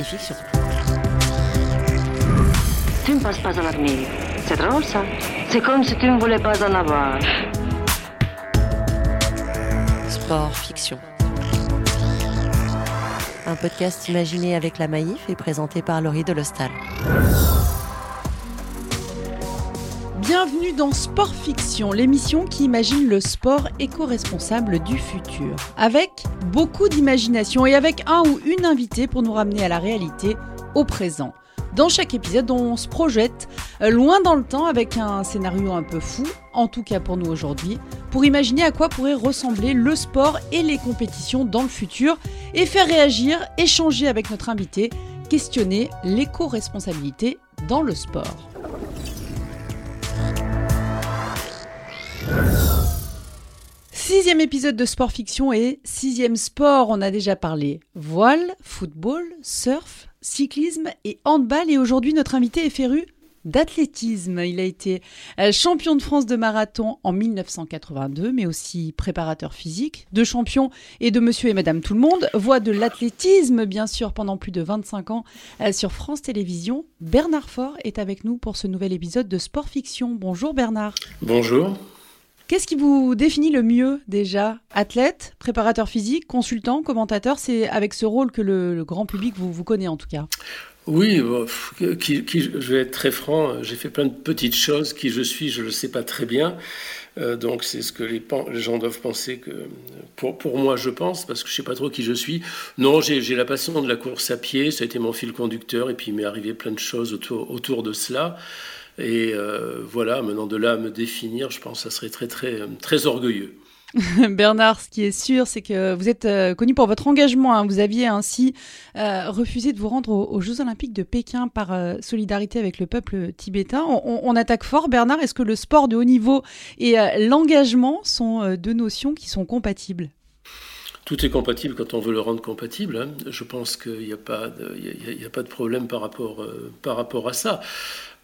et fiction. Tu ne passes pas à l'avenir. C'est drôle ça. C'est comme si tu ne voulais pas en avoir. Sport fiction. Un podcast imaginé avec la Maïf et présenté par Laurie Delostal. Bienvenue dans Sport Fiction, l'émission qui imagine le sport éco-responsable du futur. Avec beaucoup d'imagination et avec un ou une invitée pour nous ramener à la réalité, au présent. Dans chaque épisode, on se projette euh, loin dans le temps avec un scénario un peu fou, en tout cas pour nous aujourd'hui, pour imaginer à quoi pourrait ressembler le sport et les compétitions dans le futur et faire réagir, échanger avec notre invité, questionner l'éco-responsabilité dans le sport. Sixième épisode de Sport Fiction et sixième sport. On a déjà parlé voile, football, surf, cyclisme et handball. Et aujourd'hui, notre invité est féru d'athlétisme. Il a été euh, champion de France de marathon en 1982, mais aussi préparateur physique, de champion et de monsieur et madame tout le monde. Voix de l'athlétisme, bien sûr, pendant plus de 25 ans euh, sur France Télévisions. Bernard Faure est avec nous pour ce nouvel épisode de Sport Fiction. Bonjour Bernard. Bonjour. Qu'est-ce qui vous définit le mieux déjà? Athlète, préparateur physique, consultant, commentateur C'est avec ce rôle que le, grand public vous, vous connaît en tout cas? Oui, je vais être très franc, j'ai fait plein de petites choses. Qui je suis, je ne le sais pas très bien. Euh, donc c'est ce que les, gens doivent penser que pour, pour, moi je pense parce que je sais pas trop qui je suis. Non, j'ai la passion de la course à pied, ça a été mon fil conducteur et puis il m'est arrivé plein de choses autour, autour de cela. Et euh, voilà, maintenant de là à me définir, je pense que ça serait très, très, très orgueilleux. Bernard, ce qui est sûr, c'est que vous êtes euh, connu pour votre engagement. Hein. Vous aviez ainsi euh, refusé de vous rendre aux, Jeux Olympiques de Pékin par solidarité avec le peuple tibétain. On, on attaque fort, Bernard. Est-ce que le sport de haut niveau et l'engagement sont deux notions qui sont compatibles? Tout est compatible quand on veut le rendre compatible. Hein. Je pense qu'il n'y a, pas de, a, pas de problème par rapport, par rapport à ça.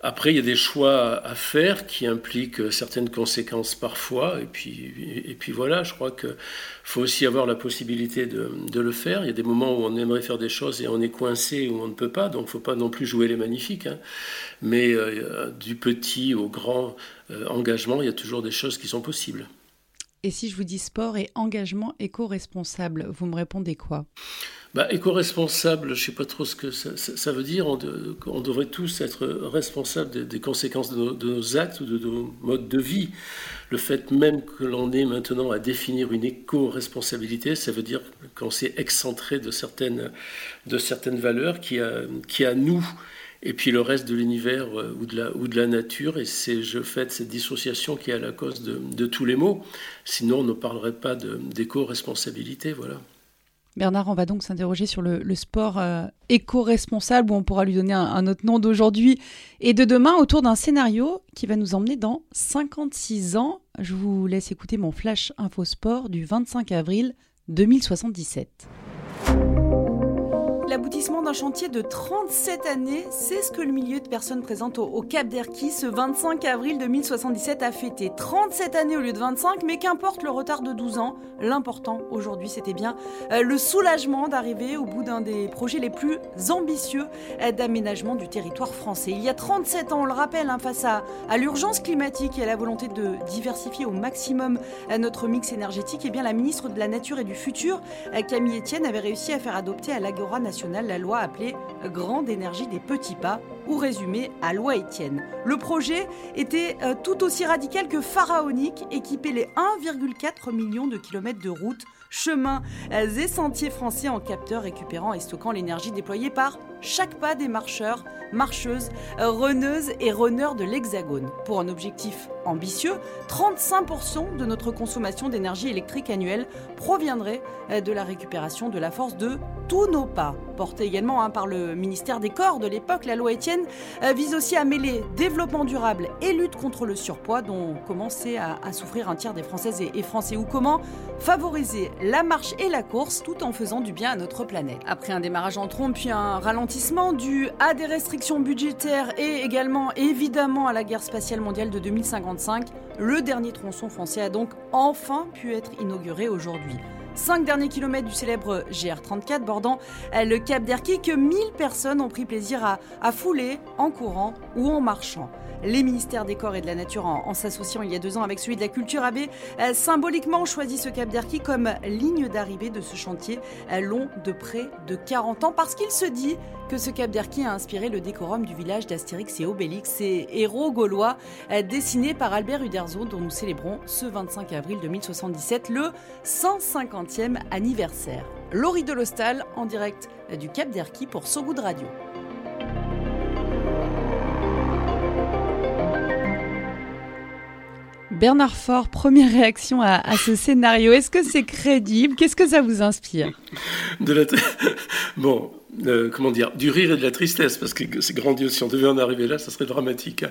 Après, il y a des choix à faire qui impliquent certaines conséquences parfois. Et puis, et puis voilà, je crois qu'il faut aussi avoir la possibilité de, de, le faire. Il y a des moments où on aimerait faire des choses et on est coincé ou on ne peut pas. Donc, il ne faut pas non plus jouer les magnifiques. Hein. Mais euh, du petit au grand euh, engagement, il y a toujours des choses qui sont possibles. Et si je vous dis sport et engagement éco-responsable, vous me répondez quoi? Bah, Éco-responsable, je ne sais pas trop ce que ça, veut dire. On, devrait tous être responsables des, conséquences de nos, actes ou de nos modes de vie. Le fait même que l'on est maintenant à définir une éco-responsabilité, ça veut dire qu'on s'est excentré de certaines, de certaines valeurs qui, a, qui à nous et puis le reste de l'univers euh, ou, de la, nature. Et c'est je fais cette dissociation qui est à la cause de, tous les maux. Sinon, on ne parlerait pas d'éco-responsabilité. Voilà. Bernard, on va donc s'interroger sur le, sport euh, éco-responsable, où on pourra lui donner un, autre nom d'aujourd'hui et de demain, autour d'un scénario qui va nous emmener dans 56 ans. Je vous laisse écouter mon flash info sport du 25 avril 2077. L'aboutissement d'un chantier de 37 années, c'est ce que le milieu de personnes présentes au, Cap d'Erquy ce 25 avril 2077 a fêté. 37 années au lieu de 25, mais qu'importe le retard de 12 ans, l'important aujourd'hui c'était bien euh, le soulagement d'arriver au bout d'un des projets les plus ambitieux euh, d'aménagement du territoire français. Il y a 37 ans, on le rappelle, hein, face à, à l'urgence climatique et à la volonté de diversifier au maximum euh, notre mix énergétique, et eh bien la ministre de la Nature et du Futur, Camille Etienne, avait réussi à faire adopter à l'Agora nationale la loi appelée Grande énergie des petits pas, ou résumée à loi Étienne. Le projet était euh, tout aussi radical que pharaonique, équiper les 1,4 million de kilomètres de routes chemins et sentiers français en capteurs récupérant et stockant l'énergie déployée par chaque pas des marcheurs, marcheuses, reneuses et runners de l'Hexagone. Pour un objectif ambitieux, 35% de notre consommation d'énergie électrique annuelle proviendrait euh, de la récupération de la force de tous nos pas. Porté également hein, par le ministère des Corps de l'époque, la loi Étienne euh, vise aussi à mêler développement durable et lutte contre le surpoids dont commençait à, souffrir un tiers des Françaises et, et Français ou comment favoriser la marche et la course tout en faisant du bien à notre planète. Après un démarrage en trompe puis un ralentissement dû à des restrictions budgétaires et également évidemment à la guerre spatiale mondiale de 2055, Le dernier tronçon français a donc enfin pu être inauguré aujourd'hui. 5 derniers kilomètres du célèbre GR34 bordant le Cap d'Erquy que 1000 personnes ont pris plaisir à, fouler en courant ou en marchant. Les ministères des Corps et de la Nature, en, s'associant il y a deux ans avec celui de la Culture, avaient euh, symboliquement choisi ce Cap d'Erquy comme ligne d'arrivée de ce chantier euh, long de près de 40 ans parce qu'il se dit que ce Cap d'Erquy a inspiré le décorum du village d'Astérix et Obélix, ces héros gaulois euh, dessinés par Albert Uderzo dont nous célébrons ce 25 avril 2077 le 150e anniversaire. Laurie Delostal en direct du Cap d'Erquy pour So Good Radio. Bernard Faure, première réaction à, ce scénario. Est-ce que c'est crédible? Qu'est-ce que ça vous inspire? Bon, euh, comment dire, du rire et de la tristesse, parce que c'est grandiose. Si on devait en arriver là, ça serait dramatique. Hein.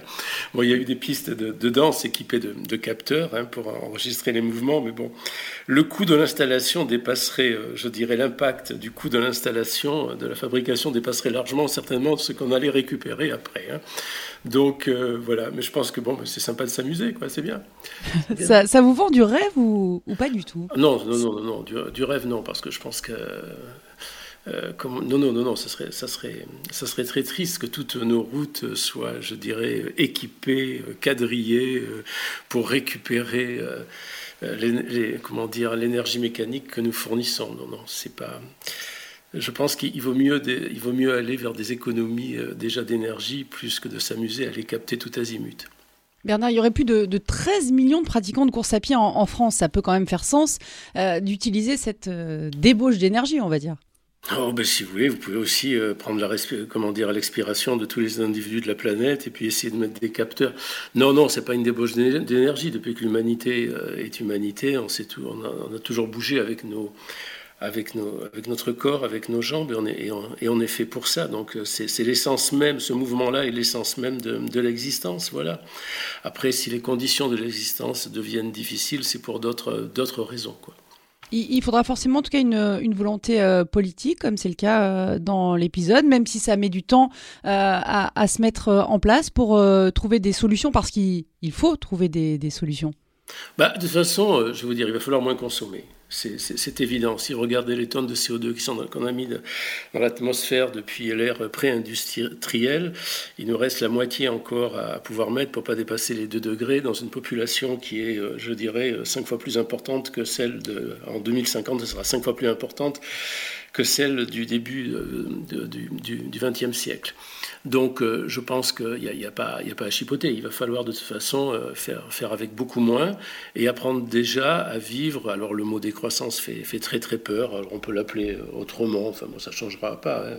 Bon, il y a eu des pistes de, danse équipées de, capteurs hein, pour enregistrer les mouvements, mais bon, le coût de l'installation dépasserait, euh, je dirais, l'impact du coût de l'installation, euh, de la fabrication dépasserait largement certainement ce qu'on allait récupérer après. Hein. Donc voilà, mais je pense que bon, c'est sympa de s'amuser, quoi, c'est bien. Ça, vous vend du rêve ou, pas du tout? Non, non, non, non, du, du, rêve non, parce que je pense que euh, non, non, non, non, ça serait, ça, serait, ça serait très triste que toutes nos routes soient, je dirais, équipées, quadrillées euh, pour récupérer euh, l'énergie mécanique que nous fournissons. Non, non, c'est pas. Je pense qu'il vaut mieux, vaut mieux aller vers des économies déjà d'énergie plus que de s'amuser à les capter tout azimut. Bernard, il y aurait plus de, 13 millions de pratiquants de course à pied en, France. Ça peut quand même faire sens d'utiliser cette débauche d'énergie, on va dire. Oh, ben, si vous voulez, vous pouvez aussi euh, prendre la comment dire l'expiration de tous les individus de la planète et puis essayer de mettre des capteurs. Non, non, c'est pas une débauche d'énergie. Depuis que l'humanité euh, est humanité, on, sait on, a, toujours bougé avec nos, avec, nos, avec notre corps, avec nos jambes, et on est, et on, est fait pour ça. Donc euh, c'est l'essence même, ce mouvement-là est l'essence même de, de l'existence. Voilà. Après, si les conditions de l'existence deviennent difficiles, c'est pour d'autres raisons. Quoi. Il, faudra forcément en tout cas une, volonté euh, politique, comme c'est le cas euh, dans l'épisode, même si ça met du temps euh, à, se mettre en place pour trouver des solutions, parce qu'il faut trouver des, solutions. Bah, de toute façon, je vous dire, il va falloir moins consommer. C'est évident. Si vous regardez les tonnes de CO2 qu'on a mis dans l'atmosphère depuis l'ère pré-industrielle, il nous reste la moitié encore à pouvoir mettre pour pas dépasser les 2 degrés dans une population qui est, euh, je dirais, 5 euh, fois plus importante que celle de. En 2050, ce sera 5 fois plus importante que celle du début euh, du XXe siècle. Donc euh, je pense qu'il n'y a, a, pas, a pas à chipoter. Il va falloir de toute façon euh, faire, avec beaucoup moins et apprendre déjà à vivre. Alors le mot décroissance fait, très très peur. On peut l'appeler autrement, enfin ça ne changera pas. Hein.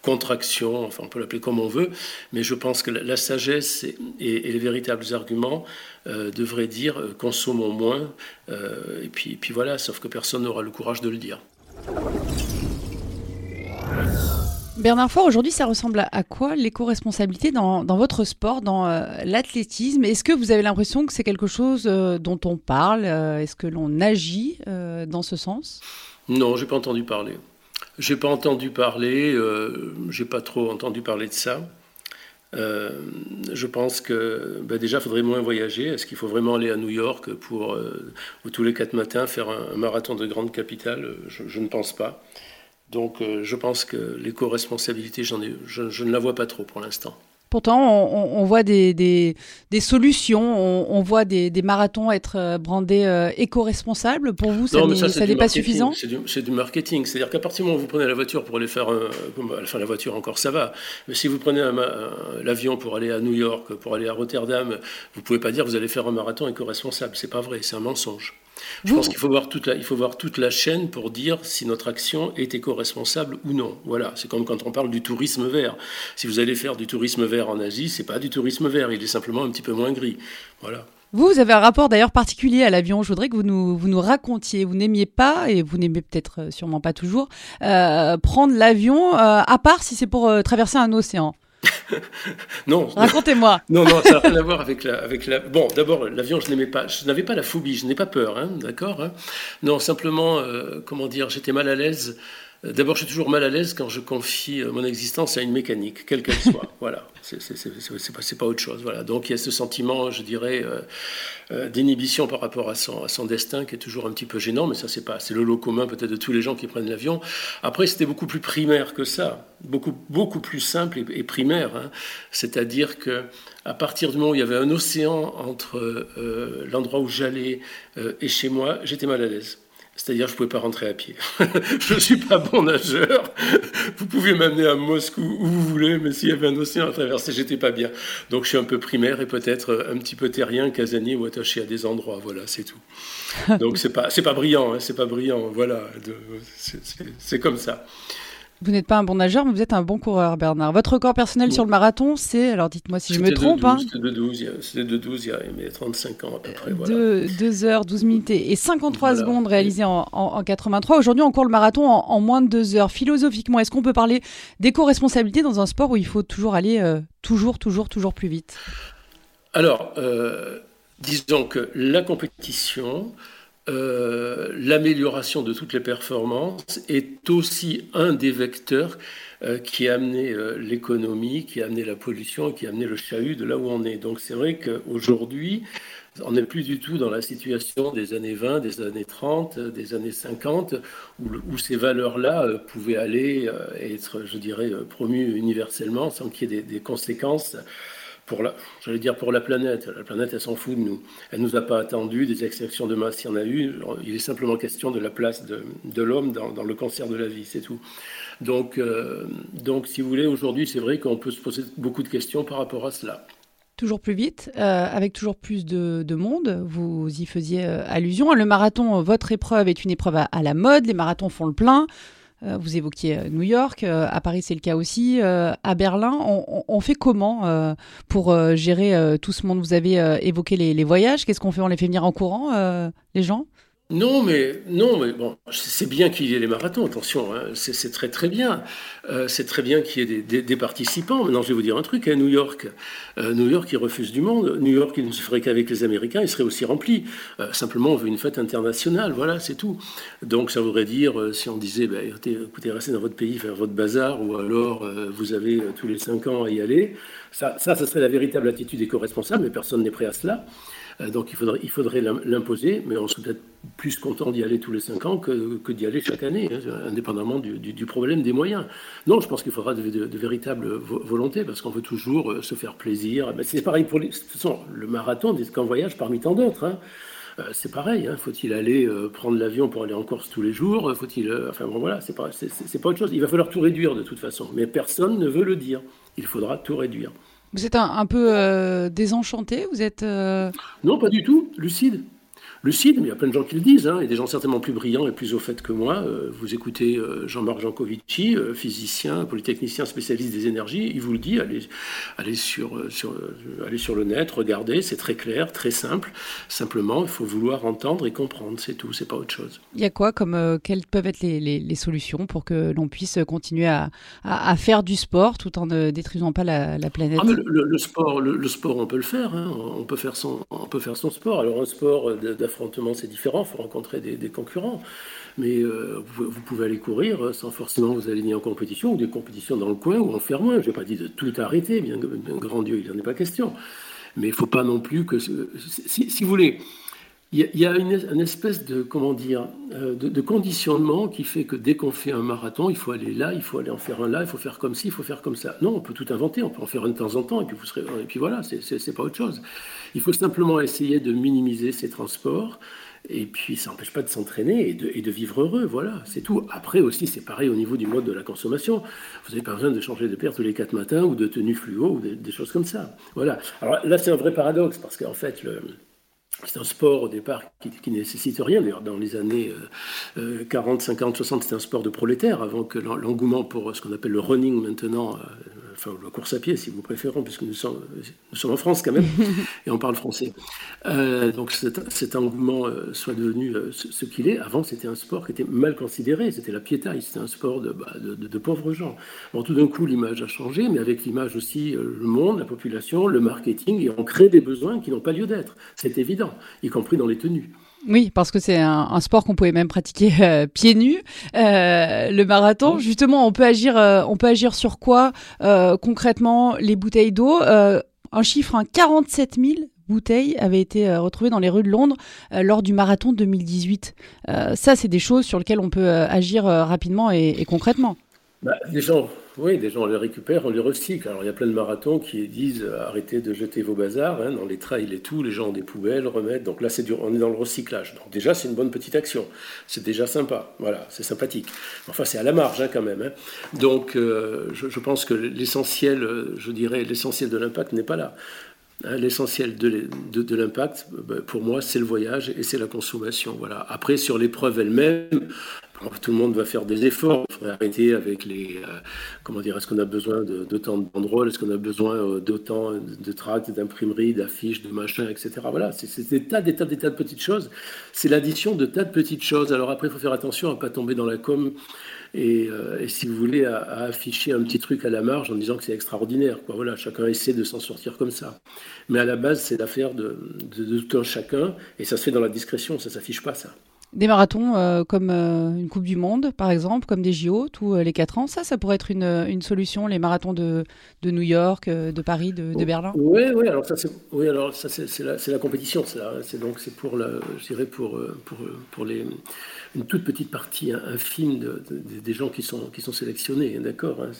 Contraction, enfin on peut l'appeler comme on veut. Mais je pense que la, sagesse et, les véritables arguments devraient dire consommons moins. et puis voilà, sauf que personne n'aura le courage de le dire. Bernard Faure, aujourd'hui, ça ressemble à quoi l'éco-responsabilité dans, votre sport, dans euh, l'athlétisme? Est-ce que vous avez l'impression que c'est quelque chose euh, dont on parle euh, Est-ce que l'on agit dans ce sens? Non, j'ai pas entendu parler. J'ai pas entendu parler. j'ai pas trop entendu parler de ça. je pense que bah, déjà, il faudrait moins voyager. Est-ce qu'il faut vraiment aller à New York pour tous les quatre matins faire un, marathon de grande capitale? Je, ne pense pas. Donc euh, je pense que l'éco-responsabilité, je, je ne la vois pas trop pour l'instant. Pourtant, on, voit des, des, solutions, on, voit des, marathons être euh, brandés euh, éco-responsables. Pour vous, ça n'est pas suffisant C'est du, marketing. C'est-à-dire qu'à partir du moment où vous prenez la voiture pour aller faire, enfin la voiture encore ça va, mais si vous prenez l'avion pour aller à New York, pour aller à Rotterdam, vous pouvez pas dire que vous allez faire un marathon éco-responsable. C'est pas vrai, c'est un mensonge. Je pense qu'il faut, voir toute la, il faut voir toute la chaîne pour dire si notre action est éco-responsable ou non. Voilà, c'est comme quand on parle du tourisme vert. Si vous allez faire du tourisme vert en Asie, c'est pas du tourisme vert, il est simplement un petit peu moins gris. Voilà. Vous, vous avez un rapport d'ailleurs particulier à l'avion. Je voudrais que vous nous, vous nous racontiez. Vous n'aimiez pas, et vous n'aimez peut-être euh, sûrement pas toujours, euh, prendre l'avion, euh, à part si c'est pour traverser un océan. non. Racontez-moi. Non, non, ça n'a rien à voir avec la, avec la. Bon, d'abord, l'avion, je n'aimais pas. Je n'avais pas la phobie. Je n'ai pas peur, hein, d'accord. Hein. non, simplement, euh, comment dire, j'étais mal à l'aise D'abord, je suis toujours mal à l'aise quand je confie mon existence à une mécanique, quelle qu'elle soit. voilà, c'est pas, pas, autre chose. Voilà. Donc il y a ce sentiment, je dirais, d'inhibition par rapport à son, à son, destin qui est toujours un petit peu gênant, mais ça, c'est pas, c'est le lot commun peut-être de tous les gens qui prennent l'avion. Après, c'était beaucoup plus primaire que ça, beaucoup, beaucoup plus simple et, primaire. Hein. C'est-à-dire que à partir du moment où il y avait un océan entre euh, l'endroit où j'allais euh, et chez moi, j'étais mal à l'aise. C'est-à-dire, je ne pouvais pas rentrer à pied. je ne suis pas bon nageur. Vous pouvez m'amener à Moscou où vous voulez, mais s'il y avait un océan à traverser, j'étais pas bien. Donc, je suis un peu primaire et peut-être un petit peu terrien, casanier ou attaché à des endroits. Voilà, c'est tout. Donc, c'est pas, c'est pas brillant, hein, c'est pas brillant. Voilà, c'est comme ça. Vous n'êtes pas un bon nageur, mais vous êtes un bon coureur, Bernard. Votre record personnel sur le marathon, c'est, alors dites-moi si je me trompe. Hein. C'était de 12, c'était de 12 il y a 35 ans à peu près. Voilà. 2, heures, 12 minutes et 53 secondes réalisées en, en, 83. Aujourd'hui, on court le marathon en, moins de 2 heures. Philosophiquement, est-ce qu'on peut parler d'éco-responsabilité dans un sport où il faut toujours aller euh, toujours, toujours, toujours plus vite? Alors, euh, disons que la compétition, euh, l'amélioration de toutes les performances est aussi un des vecteurs euh, qui a amené euh, l'économie, qui a amené la pollution, qui a amené le chahut de là où on est. Donc c'est vrai qu'aujourd'hui, on n'est plus du tout dans la situation des années 20, des années 30, des années 50, où, ces valeurs-là pouvaient aller être, je dirais, promues universellement sans qu'il y ait des conséquences pour la, j'allais dire pour la planète. La planète, elle s'en fout de nous. Elle nous a pas attendu. Des extinctions de masse, il y en a eu. Il est simplement question de la place de, l'homme dans, le cancer de la vie, c'est tout. Donc, euh, donc, si vous voulez, aujourd'hui, c'est vrai qu'on peut se poser beaucoup de questions par rapport à cela. Toujours plus vite, euh, avec toujours plus de, de, monde. Vous y faisiez euh, allusion. Le marathon, votre épreuve est une épreuve à la mode. Les marathons font le plein. Euh, vous évoquiez euh, New York, euh, à Paris c'est le cas aussi, à Berlin, on, fait comment pour gérer tout ce monde? Vous avez évoqué les, les voyages, qu'est-ce qu'on fait? On les fait venir en courant, les gens? Non, mais non, mais bon, c'est bien qu'il y ait les marathons. Attention, hein, c'est très très bien. Euh, c'est très bien qu'il y ait des, participants. Maintenant, je vais vous dire un truc. À New York, euh, New York, il refuse du monde. New York, il ne se ferait qu'avec les Américains. Il serait aussi rempli. Euh, simplement, on veut une fête internationale. Voilà, c'est tout. Donc, ça voudrait dire, si on disait, bah, écoutez, restez dans votre pays, faire votre bazar, ou alors vous avez tous les cinq ans à y aller. Ça, ça, ça serait la véritable attitude éco-responsable, mais personne n'est prêt à cela. Euh, donc il faudrait, l'imposer, mais on serait peut-être plus content d'y aller tous les cinq ans que, d'y aller chaque année, hein, indépendamment du, problème des moyens. Non, je pense qu'il faudra de, véritables volontés, parce qu'on veut toujours euh, se faire plaisir. C'est pareil pour les... De toute façon, le marathon n'est qu'un voyage parmi tant d'autres. Hein. Euh, c'est pareil, hein. faut-il aller prendre l'avion pour aller en Corse tous les jours Faut-il, enfin bon voilà, c'est pas, c'est, pas autre chose. Il va falloir tout réduire de toute façon, mais personne ne veut le dire. Il faudra tout réduire. Vous êtes un, peu euh, désenchanté Vous êtes euh, Non, pas du tout. Lucide lucide, mais il y a plein de gens qui le disent, hein, et des gens certainement plus brillants et plus au fait que moi. Euh, vous écoutez euh, Jean-Marc Jancovici, euh, physicien, polytechnicien, spécialiste des énergies, il vous le dit, allez, allez, sur, sur, allez sur le net, regardez, c'est très clair, très simple. Simplement, il faut vouloir entendre et comprendre, c'est tout, c'est pas autre chose. Il y a quoi comme, quelles peuvent être les, les, solutions pour que l'on puisse continuer à, à, faire du sport tout en ne détruisant pas la, la planète? Ah, le, sport, le, sport, on peut le faire, hein. on, peut faire son, on peut faire son sport. Alors un sport c'est différent, il faut rencontrer des, concurrents. Mais euh, vous, pouvez aller courir sans forcément vous aligner en compétition ou des compétitions dans le coin ou en faire moins. Je n'ai pas dit de tout arrêter, bien, grand Dieu, il n'en est pas question. Mais il ne faut pas non plus que. Si vous voulez, il y a, une, espèce de, comment dire, euh, de, conditionnement qui fait que dès qu'on fait un marathon, il faut aller là, il faut aller en faire un là, il faut faire comme ci, il faut faire comme ça. Non, on peut tout inventer, on peut en faire un de temps en temps, et puis, vous serez, et puis voilà, c'est pas autre chose. Il faut simplement essayer de minimiser ces transports, et puis ça n'empêche pas de s'entraîner et de, vivre heureux, voilà, c'est tout. Après aussi, c'est pareil au niveau du mode de la consommation. Vous n'avez pas besoin de changer de paire tous les quatre matins, ou de tenue fluo, ou des choses comme ça. Voilà. Alors là, c'est un vrai paradoxe, parce qu'en fait, le c'est un sport au départ qui, qui nécessite rien. D'ailleurs, dans les années 40, 50, 60, c'était un sport de prolétaire avant que l'engouement pour ce qu'on appelle le running maintenant euh, enfin la course à pied si vous préférez, puisque nous sommes, nous sommes en France quand même, et on parle français. Euh, donc cet, cet engouement euh, soit devenu euh, ce, qu'il est. Avant, c'était un sport qui était mal considéré, c'était la piétaille, c'était un sport de, bah, de, de, pauvres gens. Bon, tout d'un coup, l'image a changé, mais avec l'image aussi, le monde, la population, le marketing, et on crée des besoins qui n'ont pas lieu d'être. C'est évident, y compris dans les tenues. Oui, parce que c'est un, sport qu'on pouvait même pratiquer euh, pieds nus. Euh, le marathon, justement, on peut agir, euh, on peut agir sur quoi concrètement Les bouteilles d'eau? un chiffre, 47 000 bouteilles avaient été retrouvées dans les rues de Londres lors du marathon 2018. ça, c'est des choses sur lesquelles on peut agir rapidement et, concrètement. Bah, oui, des gens on les récupère, on les recycle. Alors il y a plein de marathons qui disent euh, arrêtez de jeter vos bazars hein, dans les trails et tout. Les gens ont des poubelles, remettent. Donc là, c'est on est dans le recyclage. Donc déjà, c'est une bonne petite action. C'est déjà sympa. Voilà, c'est sympathique. Enfin, c'est à la marge hein, quand même. Hein. Donc euh, je, pense que l'essentiel, euh, je dirais, l'essentiel de l'impact n'est pas là. L'essentiel de, de l'impact, ben, pour moi, c'est le voyage et c'est la consommation. Voilà. Après, sur l'épreuve elle-même, tout le monde va faire des efforts. Il faudrait arrêter avec les. Euh, comment dire Est-ce qu'on a besoin d'autant de, banderoles? Est-ce qu'on a besoin euh, d'autant de tracts, d'imprimeries, d'affiches, de machins, etc. Voilà, c'est des tas, des tas, des tas de petites choses. C'est l'addition de tas de petites choses. Alors après, il faut faire attention à ne pas tomber dans la com. Et, euh, si vous voulez, à, afficher un petit truc à la marge en disant que c'est extraordinaire. Voilà, chacun essaie de s'en sortir comme ça. Mais à la base, c'est l'affaire de, de, de, tout un chacun. Et ça se fait dans la discrétion, ça ne s'affiche pas, ça. Des marathons euh, comme euh, une Coupe du Monde, par exemple, comme des JO, tous euh, les 4 ans, ça, ça pourrait être une, une solution, les marathons de, de New York, de Paris, de, de Berlin Oui, oui, alors ça, c'est, oui, alors ça, c'est, la, la, compétition, ça. C'est donc, c'est pour, la, je dirais, pour, pour, pour les, une toute petite partie infime de, des gens qui sont, qui sont sélectionnés, d'accord hein,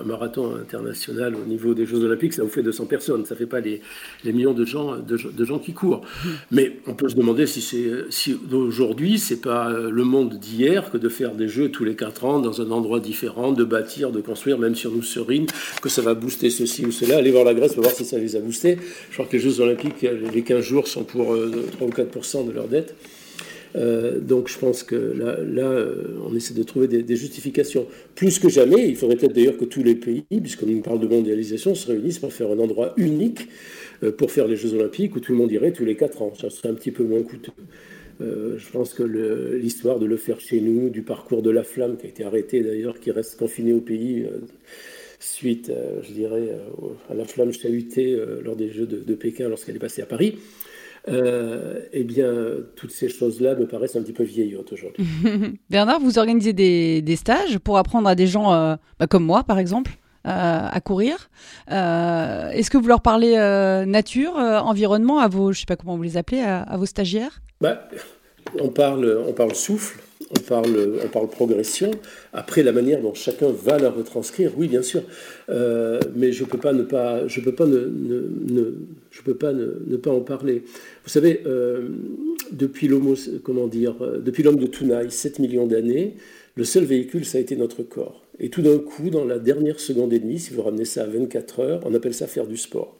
un, marathon international au niveau des Jeux Olympiques, ça vous fait 200 personnes, ça ne fait pas les, les millions de gens, de, de, gens qui courent. Mais on peut se demander si, c'est, si aujourd'hui, c'est pas le monde d'hier que de faire des Jeux tous les 4 ans dans un endroit différent, de bâtir, de construire, même on nous serine, que ça va booster ceci ou cela. Allez voir la Grèce pour voir si ça les a boostés. Je crois que les Jeux Olympiques, les 15 jours sont pour 3 euh, ou 4 de leur dette. Euh, donc je pense que là, euh, on essaie de trouver des, justifications. Plus que jamais, il faudrait peut-être d'ailleurs que tous les pays, puisqu'on parle de mondialisation, se réunissent pour faire un endroit unique euh, pour faire les Jeux Olympiques où tout le monde irait tous les 4 ans. Ça serait un petit peu moins coûteux. Je pense que l'histoire de le faire chez nous, du parcours de la flamme qui a été arrêté d'ailleurs, qui reste confiné au pays suite, je dirais, à la flamme chahutée lors des Jeux de, Pékin lorsqu'elle est passée à Paris, euh, eh bien, toutes ces choses-là me paraissent un petit peu vieillottes aujourd'hui. Bernard, vous organisez des, stages pour apprendre à des gens euh, bah, comme moi, par exemple, euh, à courir. Est-ce que vous leur parlez nature, environnement, à vos, je sais pas comment vous les appelez, à, vos stagiaires? Bah, on, parle, on parle souffle, on parle, on parle progression. Après, la manière dont chacun va la retranscrire, oui, bien sûr. mais je ne peux pas ne pas, je peux pas ne, ne, je peux pas ne, pas en parler. Vous savez, euh, depuis l'homme, comment dire, euh, depuis l'homme de Tounaï, 7 millions d'années, le seul véhicule, ça a été notre corps. Et tout d'un coup, dans la dernière seconde et demie, si vous ramenez ça à 24 heures, on appelle ça faire du sport.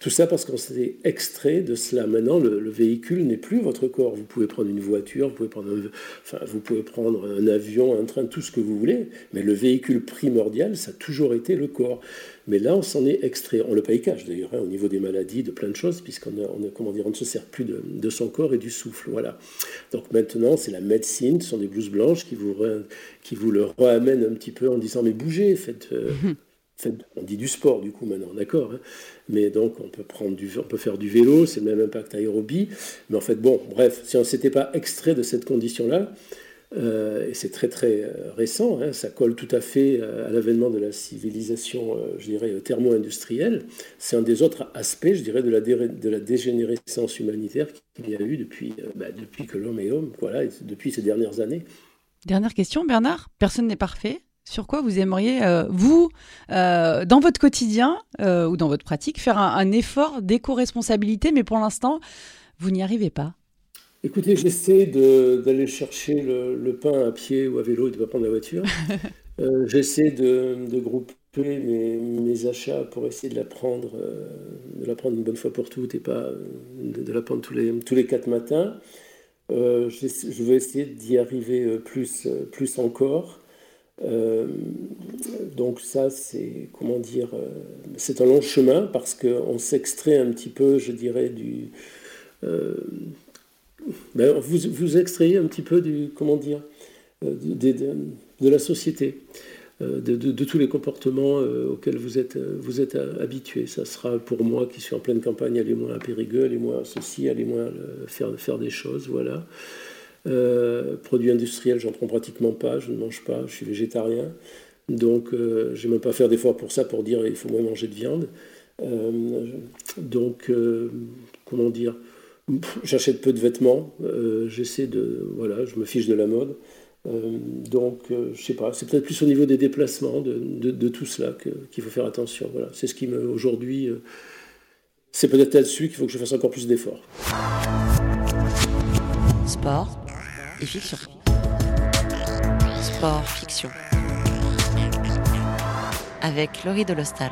Tout ça parce qu'on s'est extrait de cela. Maintenant, le, véhicule n'est plus votre corps. Vous pouvez prendre une voiture, vous pouvez prendre un, enfin, vous pouvez prendre un avion, un train, tout ce que vous voulez, mais le véhicule primordial, ça a toujours été le corps. Mais là, on s'en est extrait. On le paye cash d'ailleurs, hein, au niveau des maladies, de plein de choses, puisqu'on on comment dire, on ne se sert plus de, son corps et du souffle. Voilà. Donc maintenant, c'est la médecine, ce sont des blouses blanches qui vous, qui vous le ramènent un petit peu en disant mais bougez, faites. Euh, on dit du sport du coup maintenant, d'accord. Hein. mais donc on peut prendre du, on peut faire du vélo, c'est le même impact aérobie. Mais en fait, bon, bref, si on ne s'était pas extrait de cette condition-là, euh, et c'est très très euh, récent, hein, ça colle tout à fait euh, à l'avènement de la civilisation, je dirais, thermo-industrielle. C'est un des autres aspects, je dirais, de la, dégénérescence humanitaire qu'il y a eu depuis, bah, depuis que l'homme est homme, voilà, depuis ces dernières années. Dernière question, Bernard? Personne n'est parfait? Sur quoi vous aimeriez, euh, vous, euh, dans votre quotidien euh, ou dans votre pratique, faire un, effort d'éco-responsabilité, mais pour l'instant, vous n'y arrivez pas? Écoutez, j'essaie d'aller chercher le, pain à pied ou à vélo et de ne pas prendre la voiture. j'essaie de, grouper mes, achats pour essayer de la prendre, de la prendre une bonne fois pour toutes et pas de, la prendre tous les, tous les quatre matins. je vais essayer d'y arriver plus, plus encore. Euh, donc ça, c'est comment dire, euh, c'est un long chemin parce qu'on s'extrait un petit peu, je dirais, du. Euh, ben, vous, vous extrayez un petit peu du, comment dire, de, la société. de, tous les comportements auxquels vous êtes, vous êtes habitué. Ça sera pour moi qui suis en pleine campagne, aller moins à Périgueux, aller moins à ceci, aller moins faire, faire des choses, voilà. Produits industriels, j'en prends pratiquement pas, je ne mange pas, je suis végétarien. Donc, je n'ai même pas faire d'efforts pour ça, pour dire il faut moins manger de viande. donc, comment dire J'achète peu de vêtements, euh, j'essaie de. Voilà, je me fiche de la mode. Euh, donc, euh, je sais pas, c'est peut-être plus au niveau des déplacements, de, tout cela qu'il faut faire attention. Voilà, c'est ce qui me. Aujourd'hui, c'est peut-être là-dessus qu'il faut que je fasse encore plus d'efforts. Sport et fiction. Sport, fiction. Avec Laurie Delostal.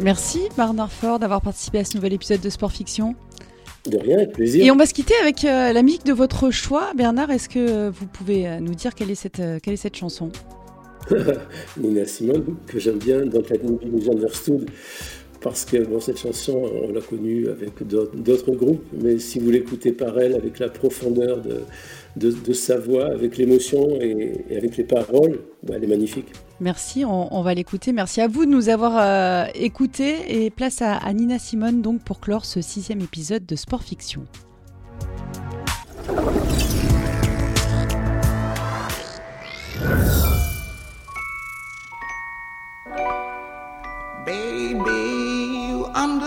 Merci Bernard Ford d'avoir participé à ce nouvel épisode de Sport Fiction. De rien, avec plaisir. Et on va se quitter avec euh, la musique de votre choix. Bernard, est-ce que vous pouvez euh, nous dire quelle est cette, euh, quelle est cette chanson? Nina Simone, que j'aime bien, dans la Be Understood, parce que cette chanson, on l'a connue avec d'autres groupes, mais si vous l'écoutez par elle, avec la profondeur de, sa voix, avec l'émotion et, avec les paroles, bah, elle est magnifique. Merci, on, va l'écouter. Merci à vous de nous avoir euh, écoutés et place à, Nina Simone donc pour clore ce sixième épisode de Sport Fiction.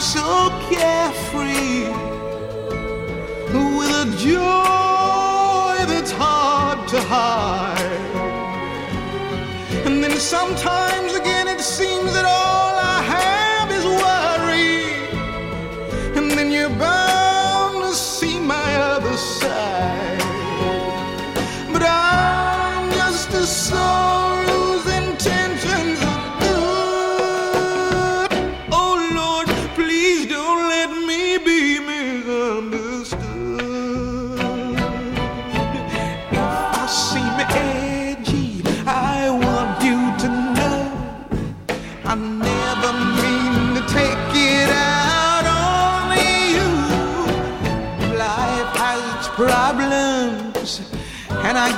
I'm so carefree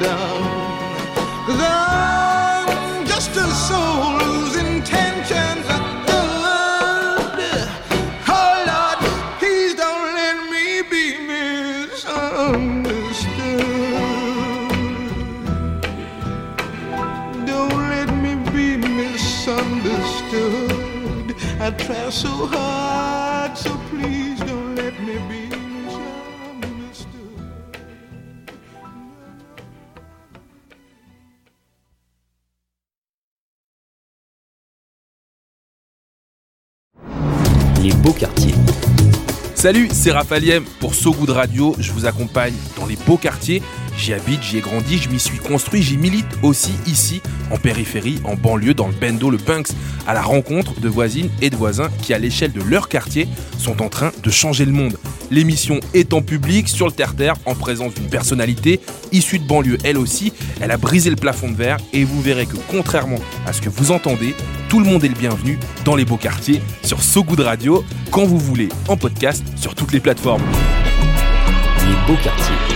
that Cause I'm just a soul whose intentions are good. Oh Lord, please don't let me be misunderstood. Don't let me be misunderstood. I try so hard, les beaux quartiers. Salut, c'est Raphaël pour So Good Radio. Je vous accompagne dans les beaux quartiers. J'y habite, j'y ai grandi, je m'y suis construit, j'y milite aussi ici, en périphérie, en banlieue, dans le Bendo, le Punks, à la rencontre de voisines et de voisins qui, à l'échelle de leur quartier, sont en train de changer le monde. L'émission est en public, sur le terre-terre, en présence d'une personnalité issue de banlieue, elle aussi. Elle a brisé le plafond de verre et vous verrez que, contrairement à ce que vous entendez, tout le monde est le bienvenu dans les beaux quartiers sur So Good Radio, quand vous voulez, en podcast sur toutes les plateformes. Les beaux quartiers